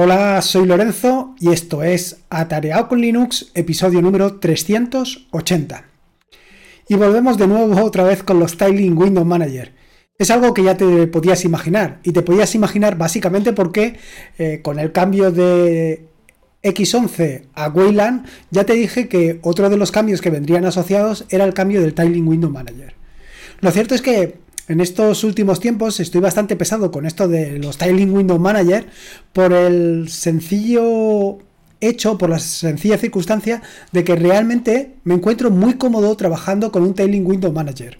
Hola, soy Lorenzo y esto es Atareado con Linux, episodio número 380. Y volvemos de nuevo otra vez con los Styling Window Manager. Es algo que ya te podías imaginar y te podías imaginar básicamente porque eh, con el cambio de X11 a Wayland ya te dije que otro de los cambios que vendrían asociados era el cambio del Tiling Window Manager. Lo cierto es que en estos últimos tiempos estoy bastante pesado con esto de los Tiling Window Manager por el sencillo hecho, por la sencilla circunstancia de que realmente me encuentro muy cómodo trabajando con un Tiling Window Manager.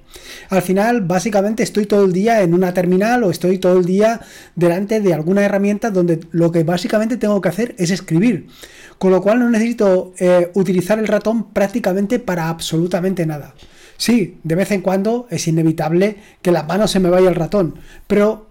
Al final, básicamente estoy todo el día en una terminal o estoy todo el día delante de alguna herramienta donde lo que básicamente tengo que hacer es escribir. Con lo cual no necesito eh, utilizar el ratón prácticamente para absolutamente nada. Sí, de vez en cuando es inevitable que la mano se me vaya el ratón, pero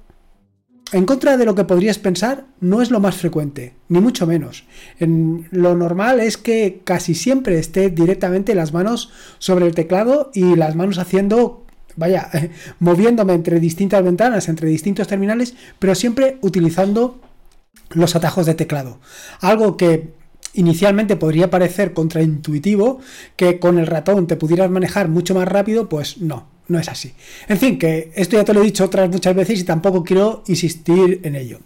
en contra de lo que podrías pensar, no es lo más frecuente, ni mucho menos. En lo normal es que casi siempre esté directamente las manos sobre el teclado y las manos haciendo, vaya, moviéndome entre distintas ventanas, entre distintos terminales, pero siempre utilizando los atajos de teclado. Algo que inicialmente podría parecer contraintuitivo que con el ratón te pudieras manejar mucho más rápido, pues no, no es así. En fin, que esto ya te lo he dicho otras muchas veces y tampoco quiero insistir en ello.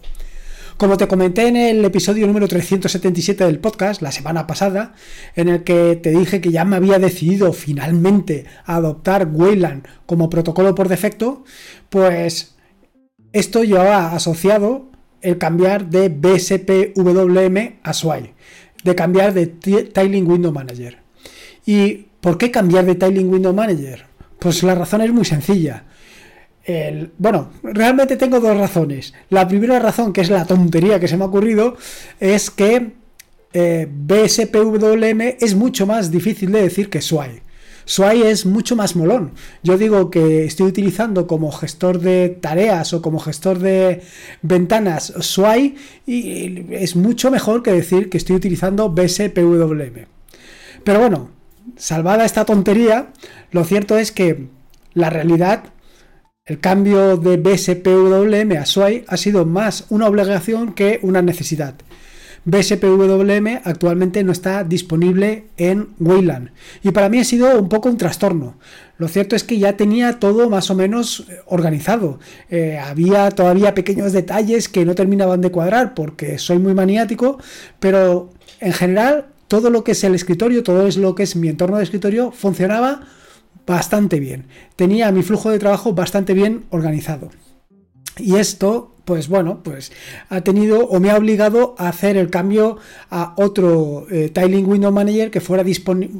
Como te comenté en el episodio número 377 del podcast, la semana pasada, en el que te dije que ya me había decidido finalmente a adoptar Wayland como protocolo por defecto, pues esto llevaba asociado el cambiar de BSPWM a SWI de cambiar de Tiling Window Manager. ¿Y por qué cambiar de Tiling Window Manager? Pues la razón es muy sencilla. bueno, realmente tengo dos razones. La primera razón, que es la tontería que se me ha ocurrido, es que eh, BSPWM es mucho más difícil de decir que SWI. SWI es mucho más molón. Yo digo que estoy utilizando como gestor de tareas o como gestor de ventanas SWI y es mucho mejor que decir que estoy utilizando BSPWM. Pero bueno, salvada esta tontería, lo cierto es que la realidad, el cambio de BSPWM a SWI ha sido más una obligación que una necesidad. BSPWM actualmente no está disponible en Wayland. Y para mí ha sido un poco un trastorno. Lo cierto es que ya tenía todo más o menos eh, organizado. Eh, había todavía pequeños detalles que no terminaban de cuadrar porque soy muy maniático, pero en general todo lo que es el escritorio, todo lo que es mi entorno de escritorio funcionaba bastante bien. Tenía mi flujo de trabajo bastante bien organizado. Y esto pues bueno, pues ha tenido o me ha obligado a hacer el cambio a otro eh, Tiling Window Manager que fuera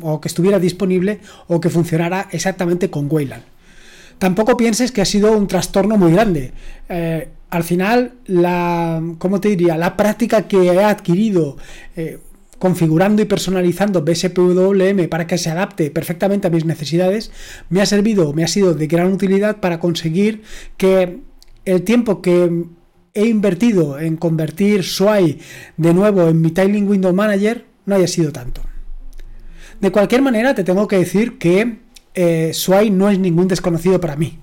o que estuviera disponible o que funcionara exactamente con Wayland. Tampoco pienses que ha sido un trastorno muy grande. Eh, al final, la, ¿cómo te diría? La práctica que he adquirido eh, configurando y personalizando BSPWM para que se adapte perfectamente a mis necesidades, me ha servido, me ha sido de gran utilidad para conseguir que el tiempo que he invertido en convertir SWI de nuevo en mi Tiling Window Manager no haya sido tanto. De cualquier manera, te tengo que decir que eh, no es ningún desconocido para mí.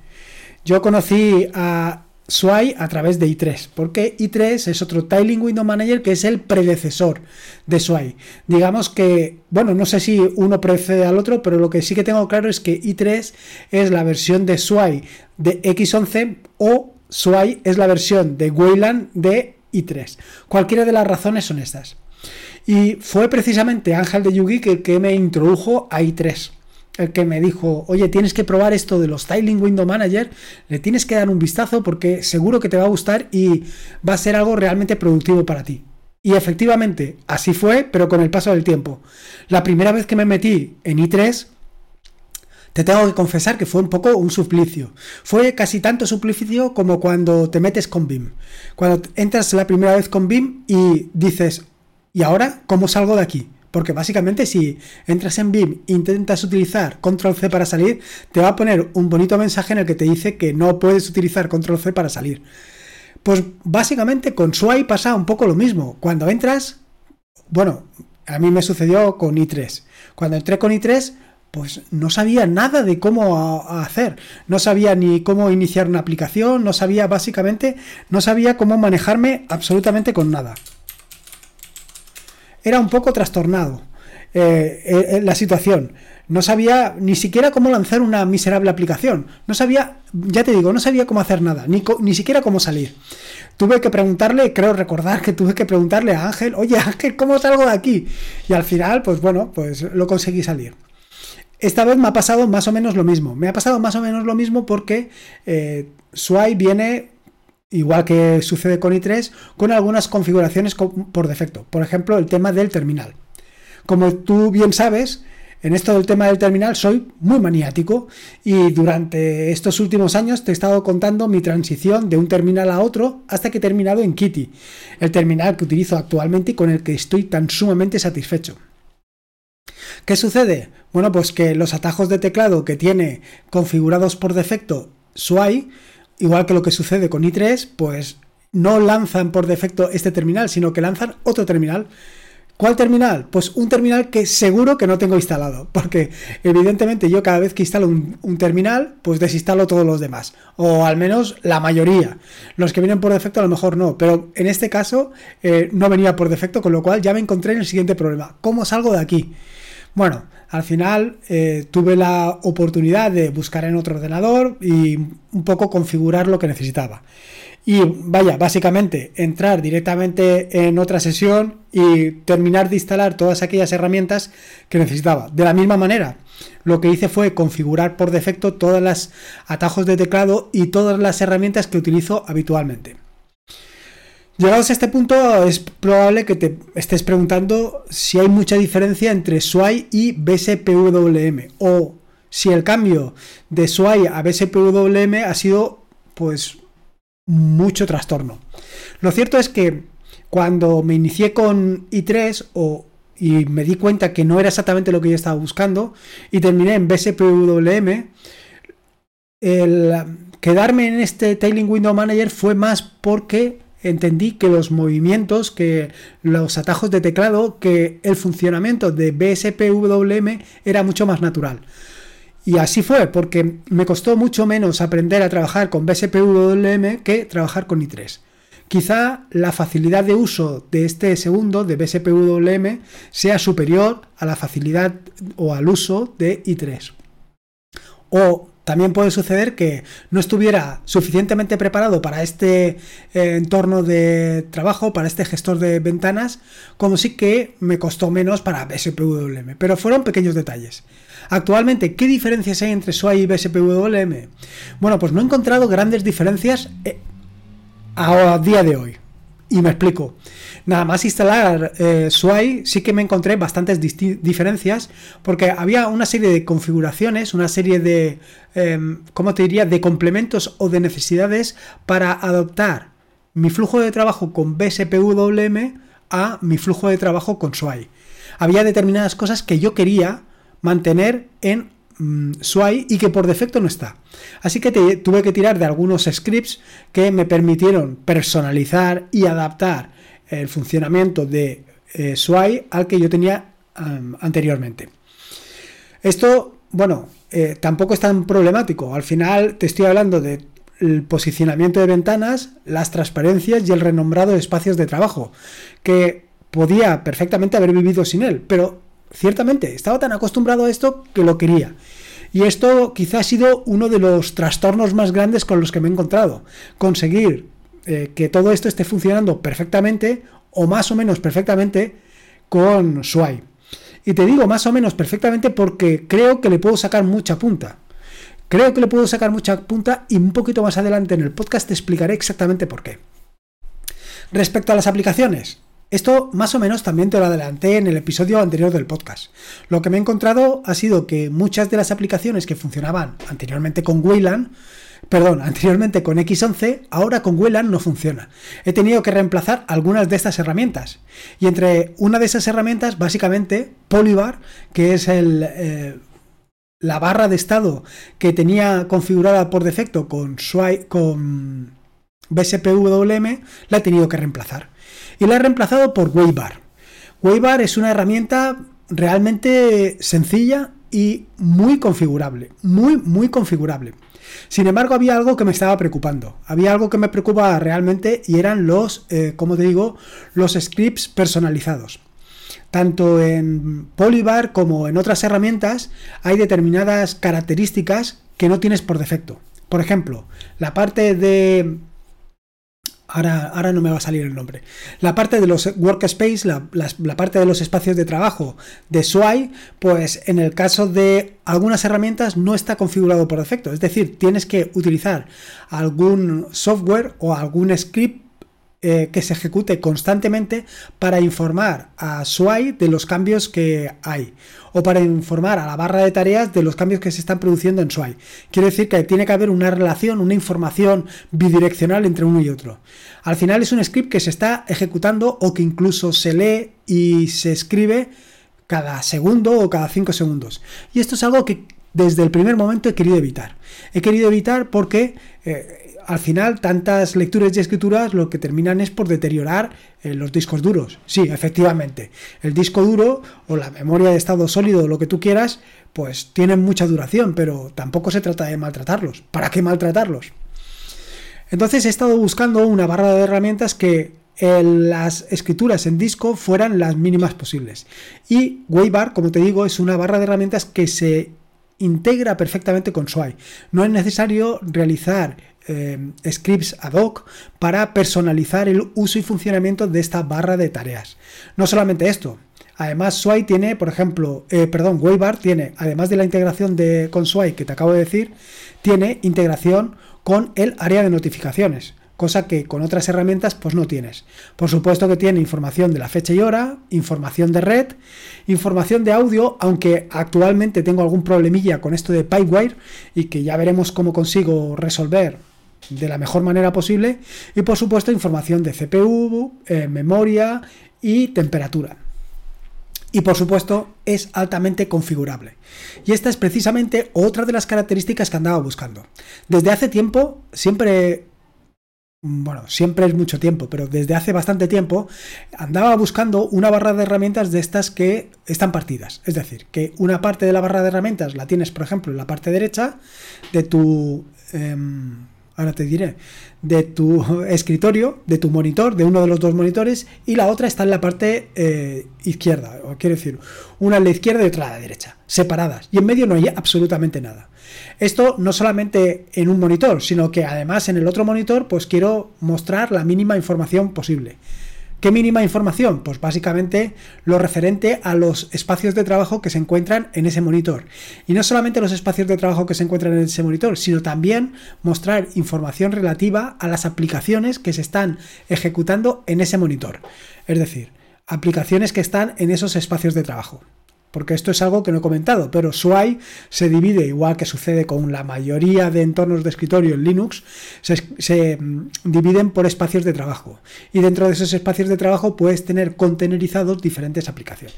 Yo conocí a SWI a través de i3, porque i3 es otro Tiling Window Manager que es el predecesor de SWI. Digamos que, bueno, no sé si uno precede al otro, pero lo que sí que tengo claro es que i3 es la versión de SWI de X11 o SWI es la versión de Wayland de i3. Cualquiera de las razones son estas. Y fue precisamente Ángel de Yugi que, que me introdujo a i3 el que me dijo, oye, tienes que probar esto de los Styling Window Manager, le tienes que dar un vistazo porque seguro que te va a gustar y va a ser algo realmente productivo para ti. Y efectivamente, así fue, pero con el paso del tiempo. La primera vez que me metí en i3, te tengo que confesar que fue un poco un suplicio. Fue casi tanto suplicio como cuando te metes con BIM. Cuando entras la primera vez con BIM y dices, ¿y ahora cómo salgo de aquí? Porque básicamente si entras en BIM e intentas utilizar control C para salir, te va a poner un bonito mensaje en el que te dice que no puedes utilizar control C para salir. Pues básicamente con SWI pasa un poco lo mismo. Cuando entras, bueno, a mí me sucedió con i3. Cuando entré con i3, pues no sabía nada de cómo hacer, no sabía ni cómo iniciar una aplicación, no sabía básicamente, no sabía cómo manejarme absolutamente con nada. era un poco trastornado eh, la situación. No sabía ni siquiera cómo lanzar una miserable aplicación. No sabía, ya te digo, no sabía cómo hacer nada, ni, ni siquiera cómo salir. Tuve que preguntarle, creo recordar que tuve que preguntarle a Ángel, oye Ángel, ¿cómo salgo de aquí? Y al final, pues bueno, pues lo conseguí salir. Esta vez me ha pasado más o menos lo mismo. Me ha pasado más o menos lo mismo porque eh, viene, igual que sucede con i3, con algunas configuraciones por defecto. Por ejemplo, el tema del terminal. Como tú bien sabes, en esto del tema del terminal soy muy maniático y durante estos últimos años te he estado contando mi transición de un terminal a otro hasta que he terminado en Kitty, el terminal que utilizo actualmente y con el que estoy tan sumamente satisfecho. ¿Qué sucede? Bueno, pues que los atajos de teclado que tiene configurados por defecto SWAI, igual que lo que sucede con i3, pues no lanzan por defecto este terminal, sino que lanzan otro terminal. ¿Cuál terminal? Pues un terminal que seguro que no tengo instalado, porque evidentemente yo cada vez que instalo un, terminal, pues desinstalo todos los demás, o al menos la mayoría. Los que vienen por defecto a lo mejor no, pero en este caso eh, no venía por defecto, con lo cual ya me encontré en el siguiente problema. ¿Cómo salgo de aquí? Bueno, al final eh, tuve la oportunidad de buscar en otro ordenador y un poco configurar lo que necesitaba. Y vaya, básicamente entrar directamente en otra sesión y terminar de instalar todas aquellas herramientas que necesitaba. De la misma manera, lo que hice fue configurar por defecto todos los atajos de teclado y todas las herramientas que utilizo habitualmente. Llegados a este punto, es probable que te estés preguntando si hay mucha diferencia entre SWAI y BSPWM o si el cambio de SWAI a BSPWM ha sido pues mucho trastorno. Lo cierto es que cuando me inicié con i3 o, y me di cuenta que no era exactamente lo que yo estaba buscando y terminé en BSPWM, el quedarme en este Tailing Window Manager fue más porque entendí que los movimientos, que los atajos de teclado, que el funcionamiento de BSPWM era mucho más natural. Y así fue, porque me costó mucho menos aprender a trabajar con BSPWM que trabajar con i3. Quizá la facilidad de uso de este segundo, de BSPWM, sea superior a la facilidad o al uso de i3. O también puede suceder que no estuviera suficientemente preparado para este eh, entorno de trabajo, para este gestor de ventanas, como sí que me costó menos para BSPWM. Pero fueron pequeños detalles. Actualmente, ¿qué diferencias hay entre SWAI y BSPWM? Bueno, pues no he encontrado grandes diferencias eh, a día de hoy. Y me explico. Nada más instalar eh, SWAI sí que me encontré bastantes diferencias porque había una serie de configuraciones, una serie de, em, ¿cómo te diría?, de complementos o de necesidades para adoptar mi flujo de trabajo con BSPWM a mi flujo de trabajo con SWAI. Había determinadas cosas que yo quería mantener en mm, SWAI y que por defecto no está. Así que tuve que tirar de algunos scripts que me permitieron personalizar y adaptar el funcionamiento de eh, SWAI al que yo tenía anteriormente. Esto, bueno, eh, tampoco es tan problemático. Al final te estoy hablando del posicionamiento de ventanas, las transparencias y el renombrado de espacios de trabajo, que podía perfectamente haber vivido sin él, pero ciertamente estaba tan acostumbrado a esto que lo quería. Y esto quizá ha sido uno de los trastornos más grandes con los que me he encontrado. Conseguir eh, que todo esto esté funcionando perfectamente o más o menos perfectamente con Swai. Y te digo más o menos perfectamente porque creo que le puedo sacar mucha punta. Creo que le puedo sacar mucha punta y un poquito más adelante en el podcast te explicaré exactamente por qué. Respecto a las aplicaciones, esto más o menos también te lo adelanté en el episodio anterior del podcast. Lo que me he encontrado ha sido que muchas de las aplicaciones que funcionaban anteriormente con Wayland perdón, anteriormente con X11, ahora con Wayland no funciona. He tenido que reemplazar algunas de estas herramientas. Y entre una de esas herramientas, básicamente, Polybar, que es el, eh, la barra de estado que tenía configurada por defecto con, con BSPWM, la he tenido que reemplazar. Y la he reemplazado por Waybar. Waybar es una herramienta realmente sencilla y muy configurable. Muy, muy configurable. Sin embargo, había algo que me estaba preocupando. Había algo que me preocupaba realmente y eran los, eh, como te digo, los scripts personalizados. Tanto en Polybar como en otras herramientas hay determinadas características que no tienes por defecto. Por ejemplo, la parte de Ahora, ahora, no me va a salir el nombre. La parte de los workspace, la, la, parte de los espacios de trabajo de SWI, pues en el caso de algunas herramientas no está configurado por defecto. Es decir, tienes que utilizar algún software o algún script eh, que se ejecute constantemente para informar a SWI de los cambios que hay o para informar a la barra de tareas de los cambios que se están produciendo en SWI. Quiere decir que tiene que haber una relación, una información bidireccional entre uno y otro. Al final es un script que se está ejecutando o que incluso se lee y se escribe cada segundo o cada cinco segundos. Y esto es algo que desde el primer momento he querido evitar. He querido evitar porque eh, al final tantas lecturas y escrituras lo que terminan es por deteriorar eh, los discos duros. Sí, efectivamente, el disco duro o la memoria de estado sólido o lo que tú quieras, pues tienen mucha duración, pero tampoco se trata de maltratarlos. ¿Para qué maltratarlos? Entonces he estado buscando una barra de herramientas que las escrituras en disco fueran las mínimas posibles. Y Waybar, como te digo, es una barra de herramientas que se integra perfectamente con SWI. No es necesario realizar eh, scripts ad hoc para personalizar el uso y funcionamiento de esta barra de tareas. No solamente esto, Además, SWI tiene, por ejemplo, eh, perdón, Waybar tiene, además de la integración de, con SWI que te acabo de decir, tiene integración con el área de notificaciones, cosa que con otras herramientas pues no tienes. Por supuesto que tiene información de la fecha y hora, información de red, información de audio, aunque actualmente tengo algún problemilla con esto de Pipewire y que ya veremos cómo consigo resolver de la mejor manera posible y por supuesto información de CPU, eh, memoria y temperatura. Y por supuesto es altamente configurable. Y esta es precisamente otra de las características que andaba buscando. Desde hace tiempo, siempre bueno, siempre es mucho tiempo, pero desde hace bastante tiempo andaba buscando una barra de herramientas de estas que están partidas. Es decir, que una parte de la barra de herramientas la tienes, por ejemplo, en la parte derecha de tu... Em, ahora te diré, de tu escritorio, de tu monitor, de uno de los dos monitores, y la otra está en la parte eh, izquierda, o quiero decir, una a la izquierda y otra a la derecha, separadas, y en medio no hay absolutamente nada. Esto no solamente en un monitor, sino que además en el otro monitor, pues quiero mostrar la mínima información posible. ¿Qué mínima información? Pues básicamente lo referente a los espacios de trabajo que se encuentran en ese monitor. Y no solamente los espacios de trabajo que se encuentran en ese monitor, sino también mostrar información relativa a las aplicaciones que se están ejecutando en ese monitor. Es decir, aplicaciones que están en esos espacios de trabajo porque esto es algo que no he comentado, pero SWI se divide, igual que sucede con la mayoría de entornos de escritorio en Linux, se, mm, dividen por espacios de trabajo. Y dentro de esos espacios de trabajo puedes tener contenerizados diferentes aplicaciones.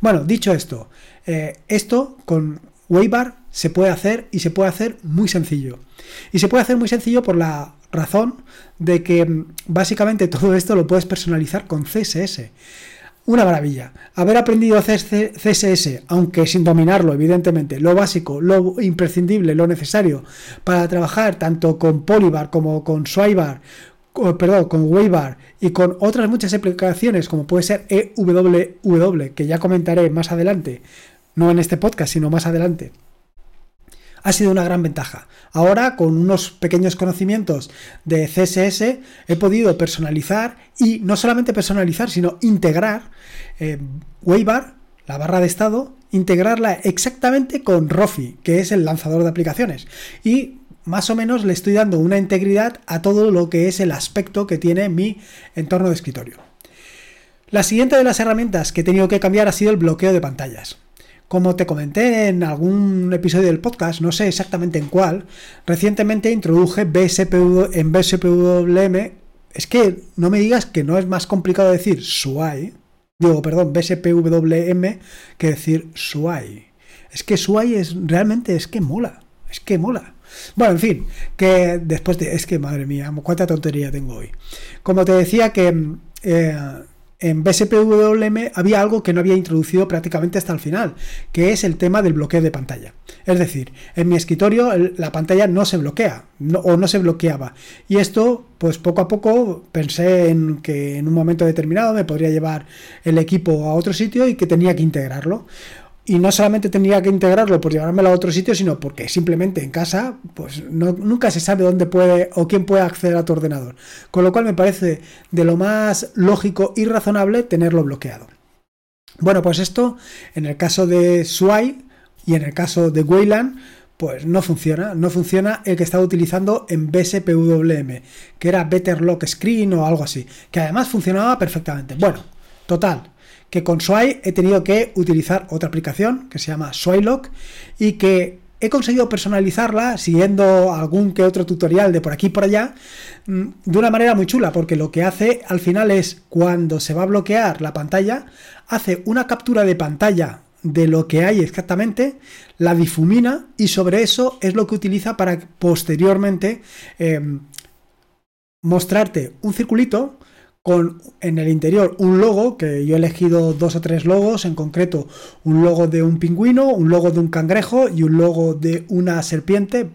Bueno, dicho esto, eh, esto con Waybar se puede hacer y se puede hacer muy sencillo. Y se puede hacer muy sencillo por la razón de que mm, básicamente todo esto lo puedes personalizar con CSS. Una maravilla. Haber aprendido CSS, aunque sin dominarlo, evidentemente, lo básico, lo imprescindible, lo necesario para trabajar tanto con Polybar como con Swibar, perdón, con Waybar y con otras muchas aplicaciones como puede ser EWW, que ya comentaré más adelante, no en este podcast, sino más adelante ha sido una gran ventaja. Ahora, con unos pequeños conocimientos de CSS, he podido personalizar y no solamente personalizar, sino integrar eh, Waybar, la barra de estado, integrarla exactamente con Rofi, que es el lanzador de aplicaciones. Y más o menos le estoy dando una integridad a todo lo que es el aspecto que tiene mi entorno de escritorio. La siguiente de las herramientas que he tenido que cambiar ha sido el bloqueo de pantallas. Como te comenté en algún episodio del podcast, no sé exactamente en cuál, recientemente introduje BSPW, en BSPWM. Es que no me digas que no es más complicado decir SUAI, digo, perdón, BSPWM que decir SUAI. Es que SUAI es realmente es que mola, es que mola. Bueno, en fin, que después de. Es que madre mía, cuánta tontería tengo hoy. Como te decía, que eh, en BSPWM había algo que no había introducido prácticamente hasta el final, que es el tema del bloqueo de pantalla. Es decir, en mi escritorio la pantalla no se bloquea o no se bloqueaba. Y esto, pues poco a poco pensé en que en un momento determinado me podría llevar el equipo a otro sitio y que tenía que integrarlo y no solamente tenía que integrarlo por llevármelo a otro sitio, sino porque simplemente en casa, pues nunca se sabe dónde puede o quién puede acceder a tu ordenador. Con lo cual me parece de lo más lógico y razonable tenerlo bloqueado. Bueno, pues esto en el caso de Swai y en el caso de Wayland, pues no funciona. No funciona el que estaba utilizando en BSPWM, que era Better Lock Screen o algo así, que además funcionaba perfectamente. Bueno, total que con Sway he tenido que utilizar otra aplicación que se llama Swaylock y que he conseguido personalizarla siguiendo algún que otro tutorial de por aquí y por allá mm, de una manera muy chula porque lo que hace al final es cuando se va a bloquear la pantalla hace una captura de pantalla de lo que hay exactamente, la difumina y sobre eso es lo que utiliza para posteriormente em, mostrarte un circulito con en el interior un logo, que yo he elegido dos o tres logos, en concreto un logo de un pingüino, un logo de un cangrejo y un logo de una serpiente.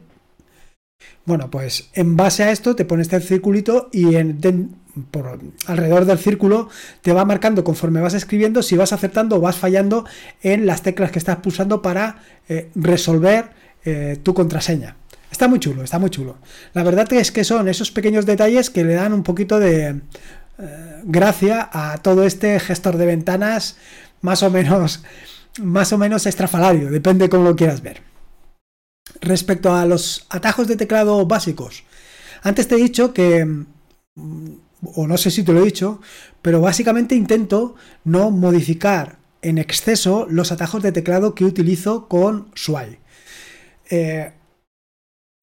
Bueno, pues en base a esto te pones este circulito y por alrededor del círculo te va marcando conforme vas escribiendo si vas acertando o vas fallando en las teclas que estás pulsando para eh, resolver eh, tu contraseña. Está muy chulo, está muy chulo. La verdad es que son esos pequeños detalles que le dan un poquito de gracias a todo este gestor de ventanas más o menos más o menos estrafalario, depende cómo lo quieras ver. Respecto a los atajos de teclado básicos, antes te he dicho que, o no sé si te lo he dicho, pero básicamente intento no modificar en exceso los atajos de teclado que utilizo con Sway. Eh,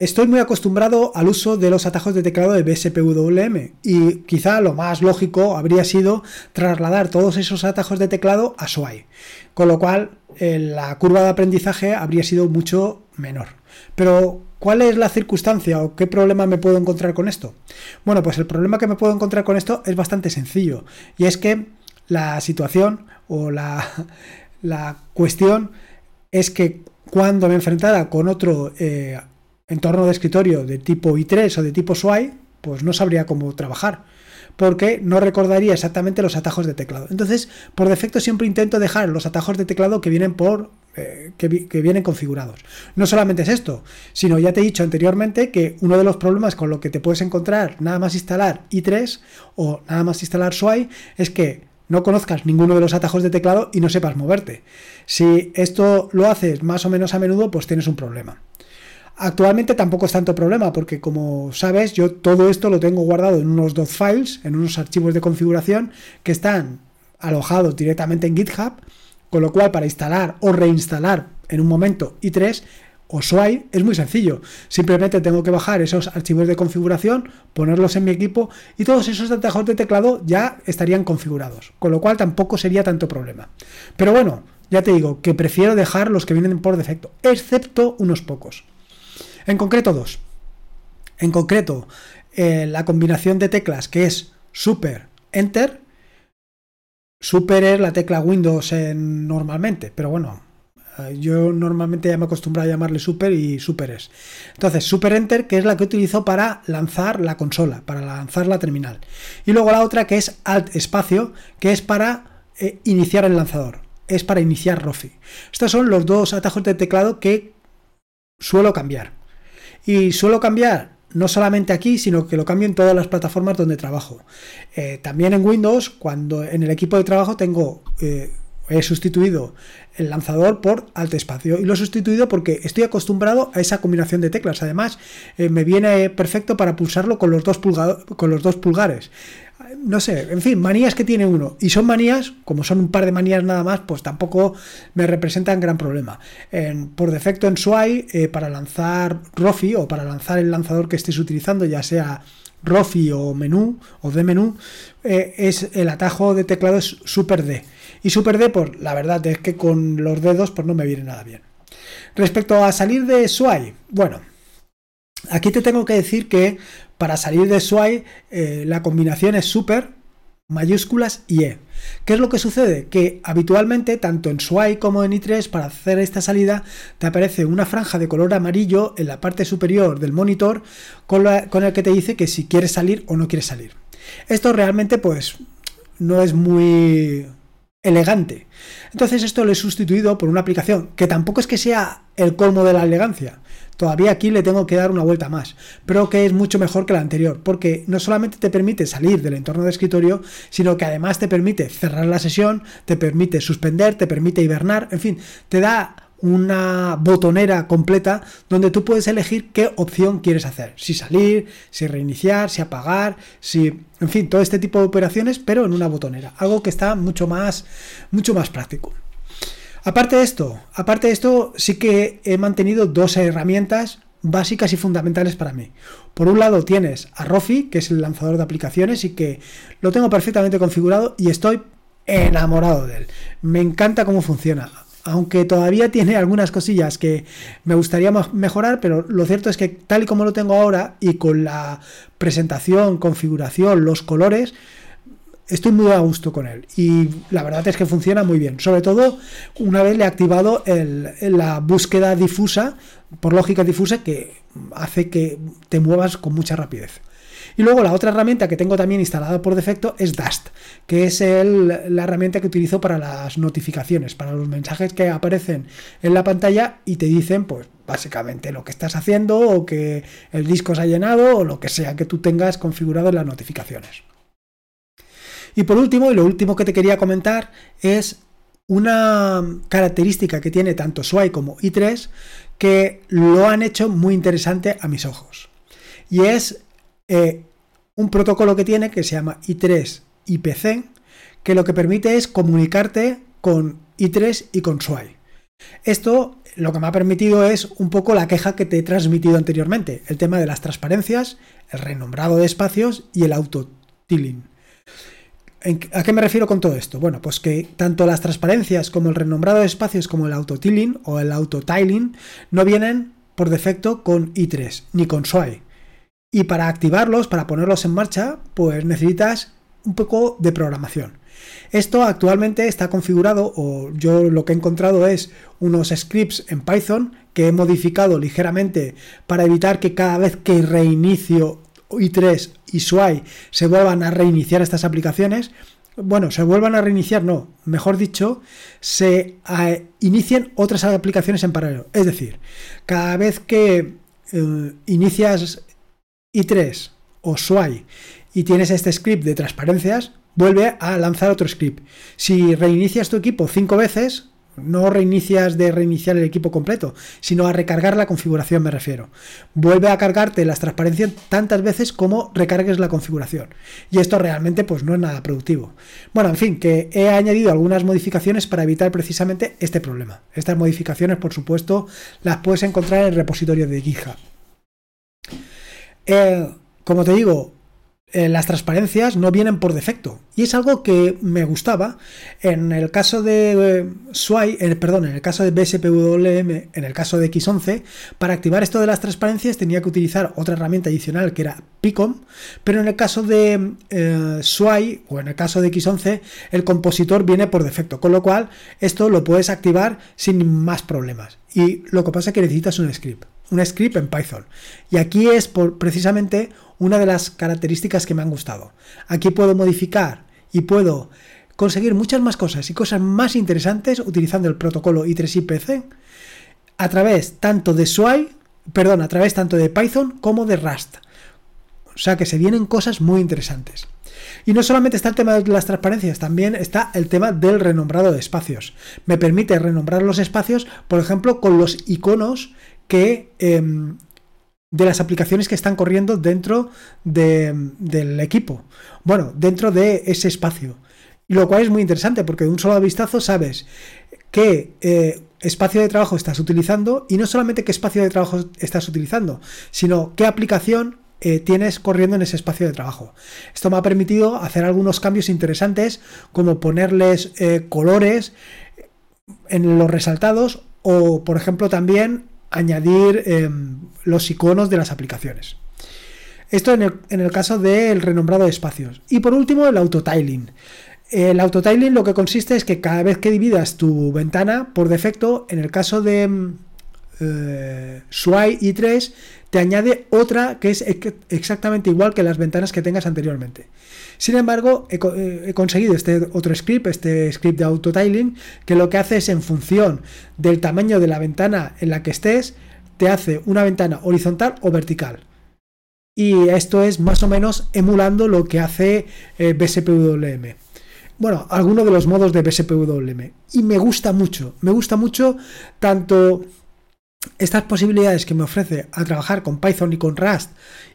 Estoy muy acostumbrado al uso de los atajos de teclado de BSPWM y quizá lo más lógico habría sido trasladar todos esos atajos de teclado a SWAI, con lo cual eh, la curva de aprendizaje habría sido mucho menor. Pero, ¿cuál es la circunstancia o qué problema me puedo encontrar con esto? Bueno, pues el problema que me puedo encontrar con esto es bastante sencillo y es que la situación o la, la cuestión es que cuando me enfrentara con otro eh, entorno de escritorio de tipo i3 o de tipo SWI, pues no sabría cómo trabajar, porque no recordaría exactamente los atajos de teclado. Entonces, por defecto siempre intento dejar los atajos de teclado que vienen por eh, que, vienen configurados. No solamente es esto, sino ya te he dicho anteriormente que uno de los problemas con lo que te puedes encontrar nada más instalar i3 o nada más instalar SWI es que no conozcas ninguno de los atajos de teclado y no sepas moverte. Si esto lo haces más o menos a menudo, pues tienes un problema. Actualmente tampoco es tanto problema porque como sabes yo todo esto lo tengo guardado en unos dos files, en unos archivos de configuración que están alojados directamente en GitHub, con lo cual para instalar o reinstalar en un momento i3 o SWI es muy sencillo. Simplemente tengo que bajar esos archivos de configuración, ponerlos en mi equipo y todos esos atajos de teclado ya estarían configurados, con lo cual tampoco sería tanto problema. Pero bueno, ya te digo que prefiero dejar los que vienen por defecto, excepto unos pocos. En concreto dos. En concreto, eh, la combinación de teclas que es Super Enter. Super es la tecla Windows normalmente, pero bueno, eh, yo normalmente ya me acostumbro a llamarle Super y Super es. Entonces, Super Enter, que es la que utilizo para lanzar la consola, para lanzar la terminal. Y luego la otra que es Alt Espacio, que es para eh, iniciar el lanzador. Es para iniciar Rofi. Estos son los dos atajos de teclado que suelo cambiar. Y suelo cambiar no solamente aquí, sino que lo cambio en todas las plataformas donde trabajo. Eh, también en Windows, cuando en el equipo de trabajo tengo, eh, he sustituido el lanzador por alt espacio y lo he sustituido porque estoy acostumbrado a esa combinación de teclas. Además, eh, me viene perfecto para pulsarlo con los dos, con los dos pulgares no sé, en fin, manías que tiene uno. Y son manías, como son un par de manías nada más, pues tampoco me representan gran problema. por defecto en SWI, eh, para lanzar Rofi o para lanzar el lanzador que estés utilizando, ya sea Rofi o menú o de menú, eh, es el atajo de teclado es Super D. Y Super D, pues la verdad es que con los dedos pues no me viene nada bien. Respecto a salir de SWI, bueno, aquí te tengo que decir que para salir de SWI, eh, la combinación es súper, mayúsculas y E. ¿Qué es lo que sucede? Que habitualmente, tanto en SWAI como en i3, para hacer esta salida, te aparece una franja de color amarillo en la parte superior del monitor con, con el que te dice que si quieres salir o no quieres salir. Esto realmente, pues, no es muy elegante. Entonces esto lo he sustituido por una aplicación que tampoco es que sea el colmo de la elegancia, todavía aquí le tengo que dar una vuelta más, pero que es mucho mejor que la anterior, porque no solamente te permite salir del entorno de escritorio, sino que además te permite cerrar la sesión, te permite suspender, te permite hibernar, en fin, te da una botonera completa donde tú puedes elegir qué opción quieres hacer, si salir, si reiniciar, si apagar, si, en fin, todo este tipo de operaciones, pero en una botonera, algo que está mucho más mucho más práctico. Aparte de esto, aparte de esto, sí que he mantenido dos herramientas básicas y fundamentales para mí. Por un lado tienes a Rofi, que es el lanzador de aplicaciones y que lo tengo perfectamente configurado y estoy enamorado de él. Me encanta cómo funciona. Aunque todavía tiene algunas cosillas que me gustaría mejorar, pero lo cierto es que tal y como lo tengo ahora y con la presentación, configuración, los colores, estoy muy a gusto con él y la verdad es que funciona muy bien. Sobre todo una vez le he activado la búsqueda difusa, por lógica difusa, que hace que te muevas con mucha rapidez. Y luego la otra herramienta que tengo también instalada por defecto es Dust, que es la herramienta que utilizo para las notificaciones, para los mensajes que aparecen en la pantalla y te dicen, pues básicamente lo que estás haciendo o que el disco se ha llenado o lo que sea que tú tengas configurado en las notificaciones. Y por último, y lo último que te quería comentar es una característica que tiene tanto SWAI como i3 que lo han hecho muy interesante a mis ojos. Y es eh, un protocolo que tiene que se llama i3 IPC, que lo que permite es comunicarte con i3 y con SWAI. Esto lo que me ha permitido es un poco la queja que te he transmitido anteriormente, el tema de las transparencias, el renombrado de espacios y el auto-tiling. ¿A qué me refiero con todo esto? Bueno, pues que tanto las transparencias como el renombrado de espacios como el auto-tiling o el auto-tiling no vienen por defecto con i3 ni con SWAI. Y para activarlos, para ponerlos en marcha, pues necesitas un poco de programación. Esto actualmente está configurado, o yo lo que he encontrado es unos scripts en Python que he modificado ligeramente para evitar que cada vez que reinicio i3 y SWAI se vuelvan a reiniciar estas aplicaciones, bueno, se vuelvan a reiniciar, no, mejor dicho, se eh, inicien otras aplicaciones en paralelo. Es decir, cada vez que eh, inicias i3 o SWAI y tienes este script de transparencias, vuelve a lanzar otro script. Si reinicias tu equipo cinco veces, no reinicias de reiniciar el equipo completo, sino a recargar la configuración me refiero. Vuelve a cargarte las transparencias tantas veces como recargues la configuración. Y esto realmente pues no es nada productivo. Bueno, en fin, que he añadido algunas modificaciones para evitar precisamente este problema. Estas modificaciones, por supuesto, las puedes encontrar en el repositorio de GitHub. Eh, como te digo, eh, las transparencias no vienen por defecto. Y es algo que me gustaba. En el caso de eh, SWI, perdón, en el caso de BSPWM, en el caso de X11, para activar esto de las transparencias tenía que utilizar otra herramienta adicional que era Picom, pero en el caso de eh, SWI o en el caso de X11, el compositor viene por defecto, con lo cual esto lo puedes activar sin más problemas. Y lo que pasa es que necesitas un script, un script en Python. Y aquí es por, precisamente una de las características que me han gustado. Aquí puedo modificar y puedo conseguir muchas más cosas y cosas más interesantes utilizando el protocolo I3IPC a través tanto de SWI, perdón, a través tanto de Python como de Rust. O sea que se vienen cosas muy interesantes. Y no solamente está el tema de las transparencias, también está el tema del renombrado de espacios. Me permite renombrar los espacios, por ejemplo, con los iconos em, de las aplicaciones que están corriendo dentro del equipo. Bueno, dentro de ese espacio. Lo cual es muy interesante porque de un solo vistazo sabes qué eh, espacio de trabajo estás utilizando y no solamente qué espacio de trabajo estás utilizando, sino qué aplicación eh, tienes corriendo en ese espacio de trabajo. Esto me ha permitido hacer algunos cambios interesantes como ponerles eh, colores en los resaltados o por ejemplo también añadir em, los iconos de las aplicaciones. Esto en el, caso del renombrado de espacios. Y por último, el autotiling. El autotiling lo que consiste es que cada vez que dividas tu ventana, por defecto, en el caso de mm, eh, SWI i3, te añade otra que es exactamente igual que las ventanas que tengas anteriormente. Sin embargo, eh, he, conseguido este otro script, este script de autotiling, que lo que hace es en función del tamaño de la ventana en la que estés, te hace una ventana horizontal o vertical. Y esto es más o menos emulando lo que hace eh, BSPWM. Bueno, alguno de los modos de BSPWM. Y me gusta mucho, me gusta mucho tanto estas posibilidades que me ofrece a trabajar con Python y con Rust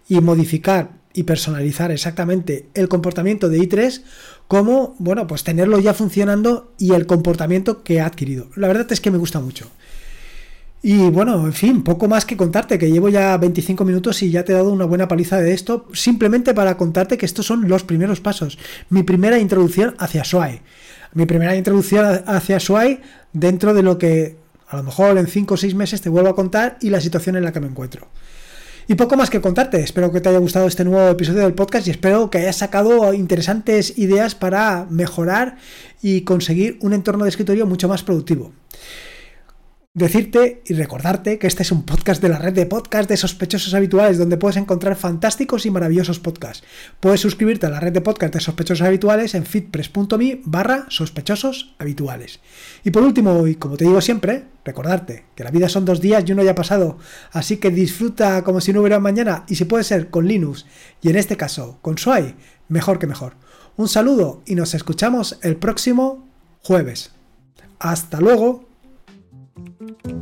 y modificar y personalizar exactamente el comportamiento de i3 como, bueno, pues tenerlo ya funcionando y el comportamiento que ha adquirido. La verdad es que me gusta mucho. Y bueno, en fin, poco más que contarte, que llevo ya 25 minutos y ya te he dado una buena paliza de esto, simplemente para contarte que estos son los primeros pasos, mi primera introducción hacia SWI. Mi primera introducción hacia SWI dentro de lo que a lo mejor en 5 o 6 meses te vuelvo a contar y la situación en la que me encuentro. Y poco más que contarte. Espero que te haya gustado este nuevo episodio del podcast y espero que hayas sacado interesantes ideas para mejorar y conseguir un entorno de escritorio mucho más productivo decirte y recordarte que este es un podcast de la red de podcast de sospechosos habituales donde puedes encontrar fantásticos y maravillosos podcasts. Puedes suscribirte a la red de podcast de sospechosos habituales en fitpress.me barra sospechosos habituales. Y por último, y como te digo siempre, recordarte que la vida son dos días y uno ya pasado, así que disfruta como si no hubiera mañana y si puede ser con Linux y en este caso con SWI, mejor que mejor. Un saludo y nos escuchamos el próximo jueves. Hasta luego. Thank you.